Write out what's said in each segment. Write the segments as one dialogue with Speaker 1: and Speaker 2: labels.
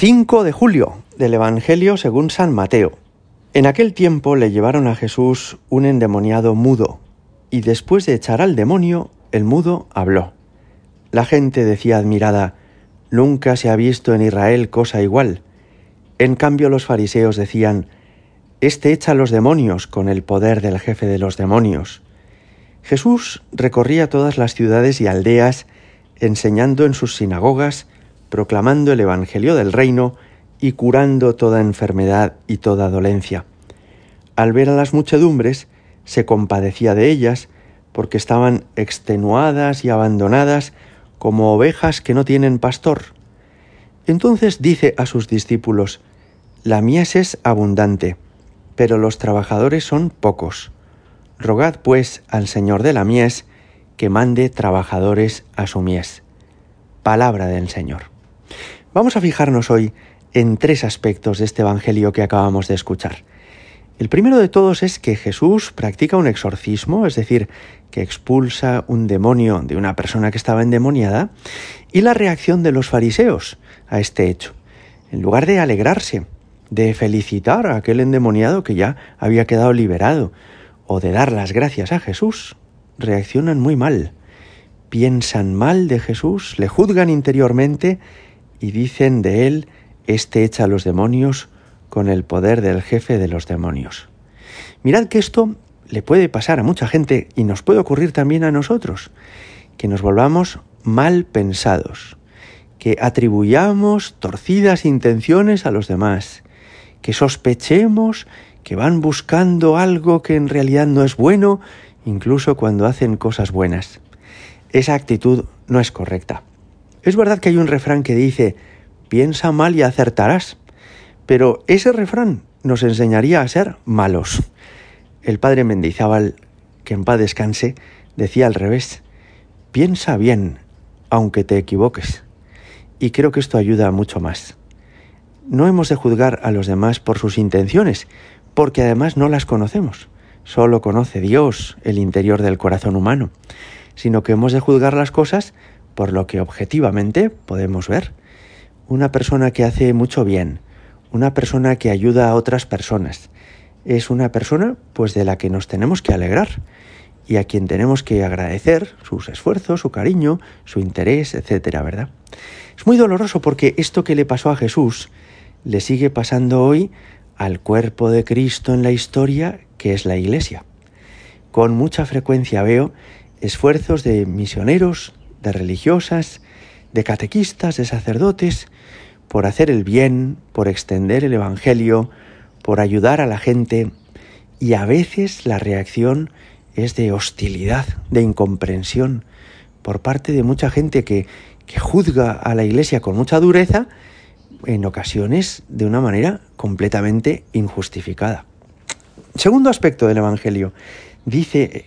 Speaker 1: 5 de julio del Evangelio según San Mateo. En aquel tiempo le llevaron a Jesús un endemoniado mudo, y después de echar al demonio, el mudo habló. La gente decía admirada, Nunca se ha visto en Israel cosa igual. En cambio los fariseos decían, Este echa a los demonios con el poder del jefe de los demonios. Jesús recorría todas las ciudades y aldeas, enseñando en sus sinagogas, proclamando el Evangelio del reino y curando toda enfermedad y toda dolencia. Al ver a las muchedumbres, se compadecía de ellas, porque estaban extenuadas y abandonadas como ovejas que no tienen pastor. Entonces dice a sus discípulos, La mies es abundante, pero los trabajadores son pocos. Rogad pues al Señor de la mies que mande trabajadores a su mies. Palabra del Señor. Vamos a fijarnos hoy en tres aspectos de este Evangelio que acabamos de escuchar. El primero de todos es que Jesús practica un exorcismo, es decir, que expulsa un demonio de una persona que estaba endemoniada, y la reacción de los fariseos a este hecho. En lugar de alegrarse, de felicitar a aquel endemoniado que ya había quedado liberado, o de dar las gracias a Jesús, reaccionan muy mal. Piensan mal de Jesús, le juzgan interiormente y dicen de él, este echa a los demonios con el poder del jefe de los demonios. Mirad que esto le puede pasar a mucha gente y nos puede ocurrir también a nosotros, que nos volvamos mal pensados, que atribuyamos torcidas intenciones a los demás, que sospechemos que van buscando algo que en realidad no es bueno, incluso cuando hacen cosas buenas. Esa actitud no es correcta. Es verdad que hay un refrán que dice, piensa mal y acertarás, pero ese refrán nos enseñaría a ser malos. El padre Mendizábal, que en paz descanse, decía al revés, piensa bien, aunque te equivoques. Y creo que esto ayuda mucho más. No hemos de juzgar a los demás por sus intenciones, porque además no las conocemos. Solo conoce Dios el interior del corazón humano, sino que hemos de juzgar las cosas por lo que objetivamente podemos ver. Una persona que hace mucho bien, una persona que ayuda a otras personas, es una persona pues de la que nos tenemos que alegrar y a quien tenemos que agradecer sus esfuerzos, su cariño, su interés, etcétera, ¿verdad? Es muy doloroso porque esto que le pasó a Jesús le sigue pasando hoy al cuerpo de Cristo en la historia, que es la Iglesia. Con mucha frecuencia veo esfuerzos de misioneros, de religiosas, de catequistas, de sacerdotes, por hacer el bien, por extender el Evangelio, por ayudar a la gente, y a veces la reacción es de hostilidad, de incomprensión, por parte de mucha gente que, que juzga a la Iglesia con mucha dureza, en ocasiones de una manera completamente injustificada. Segundo aspecto del Evangelio. Dice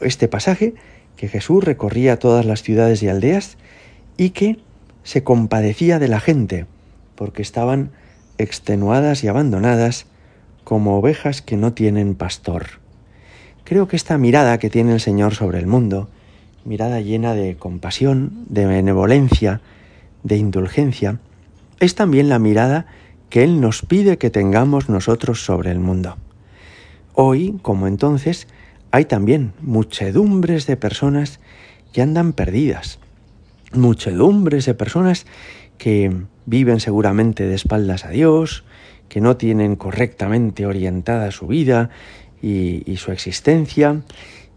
Speaker 1: este pasaje que Jesús recorría todas las ciudades y aldeas y que se compadecía de la gente, porque estaban extenuadas y abandonadas como ovejas que no tienen pastor. Creo que esta mirada que tiene el Señor sobre el mundo, mirada llena de compasión, de benevolencia, de indulgencia, es también la mirada que Él nos pide que tengamos nosotros sobre el mundo. Hoy, como entonces, hay también muchedumbres de personas que andan perdidas, muchedumbres de personas que viven seguramente de espaldas a Dios, que no tienen correctamente orientada su vida y, y, su existencia,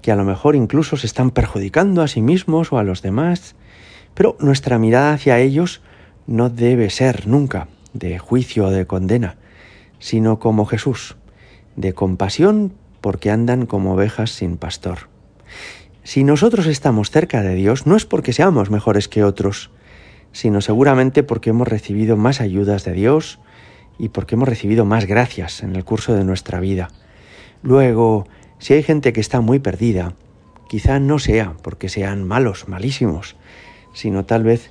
Speaker 1: que a lo mejor incluso se están perjudicando a sí mismos o a los demás, pero nuestra mirada hacia ellos no debe ser nunca de juicio o de condena, sino como Jesús, de compasión porque andan como ovejas sin pastor. Si nosotros estamos cerca de Dios, no es porque seamos mejores que otros, sino seguramente porque hemos recibido más ayudas de Dios y porque hemos recibido más gracias en el curso de nuestra vida. Luego, si hay gente que está muy perdida, quizá no sea porque sean malos, malísimos, sino tal vez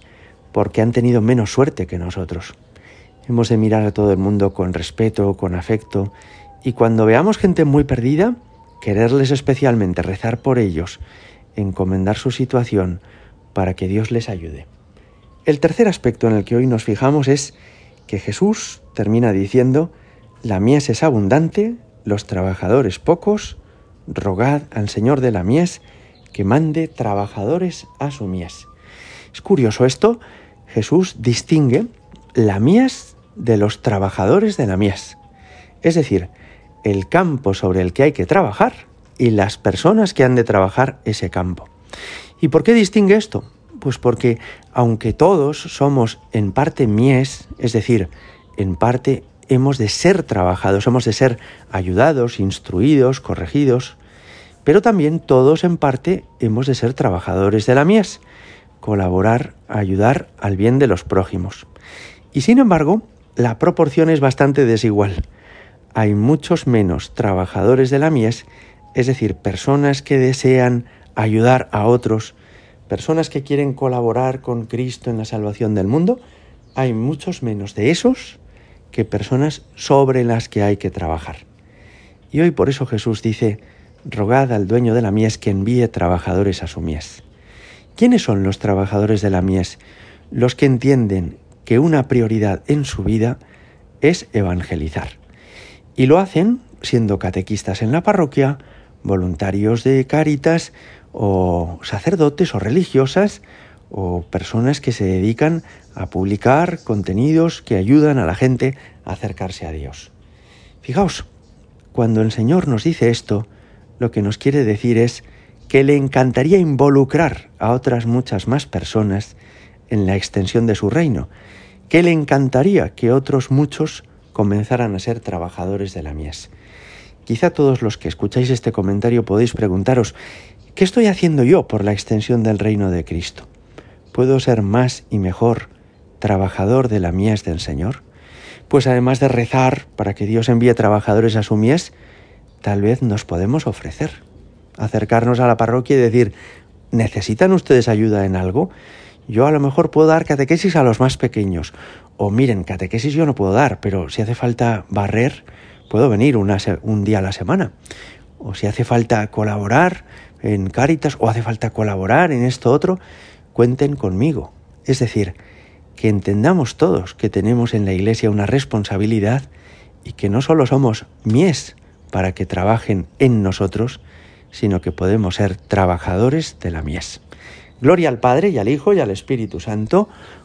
Speaker 1: porque han tenido menos suerte que nosotros. Hemos de mirar a todo el mundo con respeto, con afecto, y cuando veamos gente muy perdida, quererles especialmente, rezar por ellos, encomendar su situación para que Dios les ayude. El tercer aspecto en el que hoy nos fijamos es que Jesús termina diciendo, la mies es abundante, los trabajadores pocos, rogad al Señor de la mies que mande trabajadores a su mies. Es curioso esto, Jesús distingue la mies de los trabajadores de la mies. Es decir, el campo sobre el que hay que trabajar y las personas que han de trabajar ese campo. ¿Y por qué distingue esto? Pues porque aunque todos somos en parte mies, es decir, en parte hemos de ser trabajados, hemos de ser ayudados, instruidos, corregidos, pero también todos en parte hemos de ser trabajadores de la mies, colaborar, ayudar al bien de los prójimos. Y sin embargo, la proporción es bastante desigual. Hay muchos menos trabajadores de la mies, es decir, personas que desean ayudar a otros, personas que quieren colaborar con Cristo en la salvación del mundo, hay muchos menos de esos que personas sobre las que hay que trabajar. Y hoy por eso Jesús dice, rogad al dueño de la mies que envíe trabajadores a su mies. ¿Quiénes son los trabajadores de la mies? Los que entienden que una prioridad en su vida es evangelizar. Y lo hacen siendo catequistas en la parroquia, voluntarios de Cáritas o sacerdotes o religiosas o personas que se dedican a publicar contenidos que ayudan a la gente a acercarse a Dios. Fijaos, cuando el Señor nos dice esto, lo que nos quiere decir es que le encantaría involucrar a otras muchas más personas en la extensión de su reino, que le encantaría que otros muchos comenzaran a ser trabajadores de la mies. Quizá todos los que escucháis este comentario podéis preguntaros, ¿qué estoy haciendo yo por la extensión del reino de Cristo? ¿Puedo ser más y mejor trabajador de la mies del Señor? Pues además de rezar para que Dios envíe trabajadores a su mies, tal vez nos podemos ofrecer, acercarnos a la parroquia y decir, ¿necesitan ustedes ayuda en algo? Yo a lo mejor puedo dar catequesis a los más pequeños. O miren, catequesis yo no puedo dar, pero si hace falta barrer, puedo venir un día a la semana. O si hace falta colaborar en Cáritas o hace falta colaborar en esto otro, cuenten conmigo. Es decir, que entendamos todos que tenemos en la Iglesia una responsabilidad y que no solo somos mies para que trabajen en nosotros, sino que podemos ser trabajadores de la mies. Gloria al Padre y al Hijo y al Espíritu Santo,